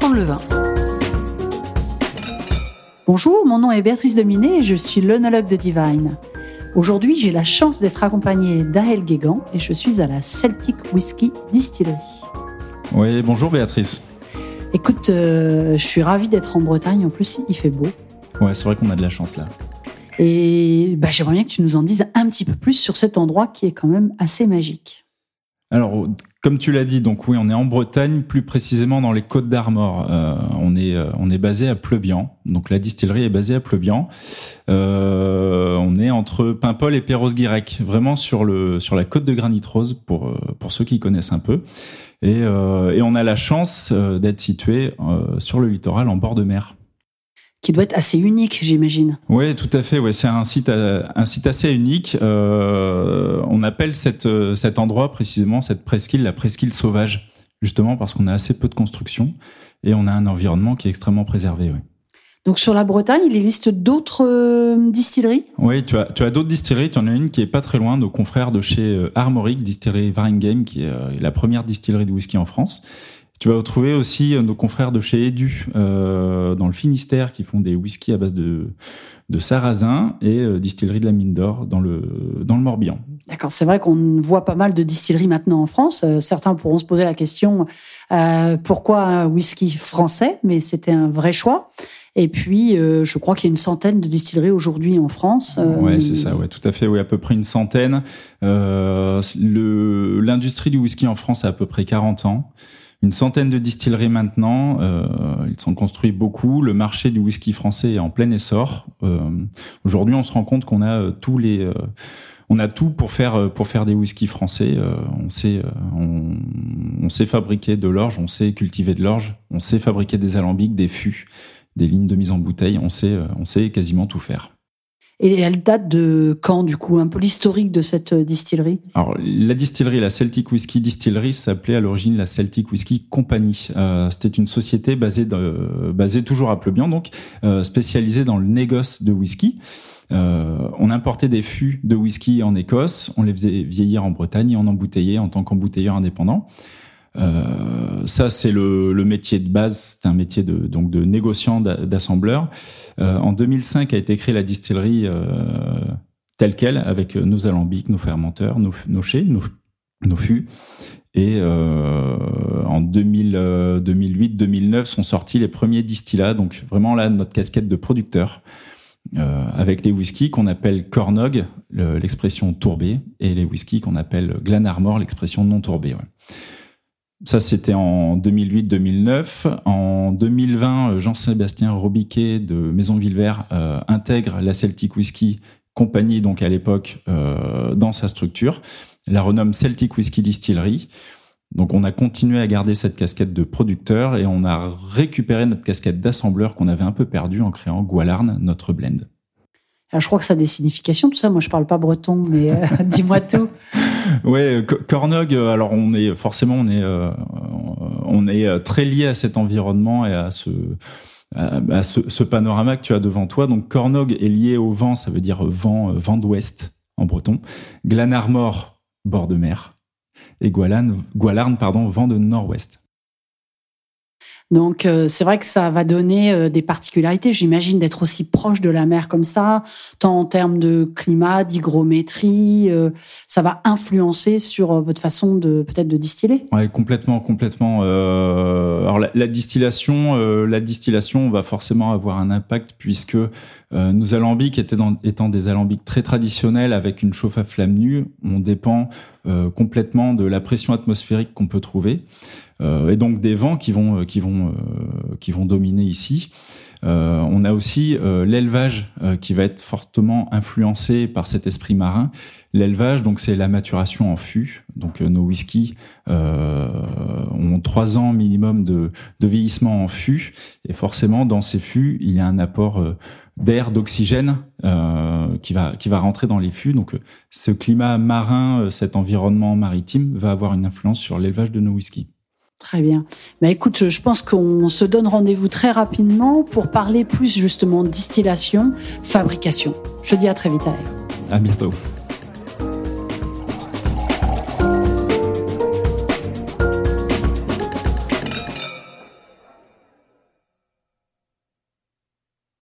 Apprendre le vin. Bonjour, mon nom est Béatrice Dominé et je suis l'œnologue de Divine. Aujourd'hui, j'ai la chance d'être accompagnée d'Aël Guégan et je suis à la Celtic Whisky Distillery. Oui, bonjour Béatrice. Écoute, euh, je suis ravie d'être en Bretagne. En plus, il fait beau. Ouais, c'est vrai qu'on a de la chance là. Et bah, j'aimerais bien que tu nous en dises un petit peu plus sur cet endroit qui est quand même assez magique. Alors, comme tu l'as dit, donc oui, on est en Bretagne, plus précisément dans les Côtes d'Armor. Euh, on est euh, on est basé à Pleubian, donc la distillerie est basée à Pleubian. Euh, on est entre Paimpol et Perros-Guirec, vraiment sur le sur la côte de Granit Rose pour pour ceux qui connaissent un peu. Et, et on a la chance d'être situé sur le littoral en bord de mer qui doit être assez unique, j'imagine. Oui, tout à fait. Ouais, c'est un site, euh, un site assez unique. Euh, on appelle cette, euh, cet endroit précisément, cette presqu'île, la presqu'île sauvage, justement parce qu'on a assez peu de construction et on a un environnement qui est extrêmement préservé. Donc sur la Bretagne, il existe d'autres distilleries? Oui, tu as, tu as d'autres distilleries. Tu en as une qui est pas très loin, nos confrères de chez Armoric, distillerie Varingame, qui est la première distillerie de whisky en France tu vas retrouver aussi euh, nos confrères de chez Edu euh, dans le Finistère qui font des whiskies à base de, de sarrasin et euh, distillerie de la mine d'or dans le, dans le Morbihan. D'accord, c'est vrai qu'on voit pas mal de distilleries maintenant en France. Euh, certains pourront se poser la question pourquoi un whisky français, mais c'était un vrai choix. Et puis, euh, je crois qu'il y a une centaine de distilleries aujourd'hui en France. Euh, ouais, c'est ça, ouais, tout à fait, oui, à peu près une centaine. L'industrie du whisky en France a à peu près 40 ans une centaine de distilleries maintenant. Euh, ils sont construits beaucoup. Le marché du whisky français est en plein essor. Euh, Aujourd'hui, on se rend compte qu'on a euh, tous les euh, on a tout pour faire euh, pour faire des whiskies français. on sait on, sait fabriquer de l'orge, on sait cultiver de l'orge, on sait fabriquer des alambics, des fûts, des lignes de mise en bouteille. On sait on sait quasiment tout faire. Et elle date de quand, du coup, un peu l'historique de cette euh, distillerie? Alors, la distillerie, la Celtic Whisky Distillery, s'appelait à l'origine la Celtic Whisky Company. Euh, C'était une société basée, de, basée toujours à Pleubian, donc euh, spécialisée dans le négoce de whisky. Euh, on importait des fûts de whisky en Écosse, on les faisait vieillir en Bretagne et on embouteillait en tant qu'embouteilleur indépendant. Euh, ça, c'est le, métier de base. C'est un métier de, donc de négociant, d'assembleur. Euh, en 2005 a été créée la distillerie euh, telle quelle, avec nos alambics, nos fermenteurs, nos, nos chais, nos, nos fûts. Et en 2008-2009 sont sortis les premiers distillats. Donc vraiment là, notre casquette de producteur. Avec les whiskies qu'on appelle Cornog, l'expression tourbée, et les whiskies qu'on appelle Glenarmor, l'expression non tourbée. Ça, c'était en 2008-2009. En 2020, euh, Jean-Sébastien Robiquet de Maison Villevert euh, intègre la Celtic Whisky Company, donc à l'époque, euh, dans sa structure. La renomme Celtic Whisky Distillery. Donc, on a continué à garder cette casquette de producteur et on a récupéré notre casquette d'assembleur qu'on avait un peu perdue en créant Gualarn, notre blend. Alors, je crois que ça a des significations, tout ça. Moi, je parle pas breton, mais dis-moi tout. Ouais, Cornog. Euh, alors, on est forcément, on est, euh, on est très lié à cet environnement et à ce, à, ce, panorama que tu as devant toi. Donc, Cornog est lié au vent, ça veut dire vent, vent d'ouest en breton. Glanarmor, bord de mer. Et Gualarn pardon, vent de nord-ouest. Donc euh, c'est vrai que ça va donner euh, des particularités. J'imagine d'être aussi proche de la mer comme ça, tant en termes de climat, d'hygrométrie, euh, ça va influencer sur votre façon de peut-être de distiller. Ouais, complètement, complètement. alors la, la distillation, la distillation va forcément avoir un impact puisque nos alambics étant, étant des alambics très traditionnels avec une chauffe à flamme nue, on dépend complètement de la pression atmosphérique qu'on peut trouver. Euh, et donc des vents qui vont, euh, qui vont, euh, qui vont dominer ici. Euh, on a aussi euh, l'élevage euh, qui va être fortement influencé par cet esprit marin. L'élevage, donc c'est la maturation en fût. Donc nos whiskies ont trois ans minimum de, de, vieillissement en fût, et forcément dans ces fûts il y a un apport d'air, d'oxygène qui va qui va rentrer dans les fûts. Donc ce climat marin, cet environnement maritime va avoir une influence sur l'élevage de nos whiskies. Très bien. Mais bah, écoute, je pense qu'on se donne rendez-vous très rapidement pour parler plus justement distillation, fabrication. Je dis à très vite, À bientôt.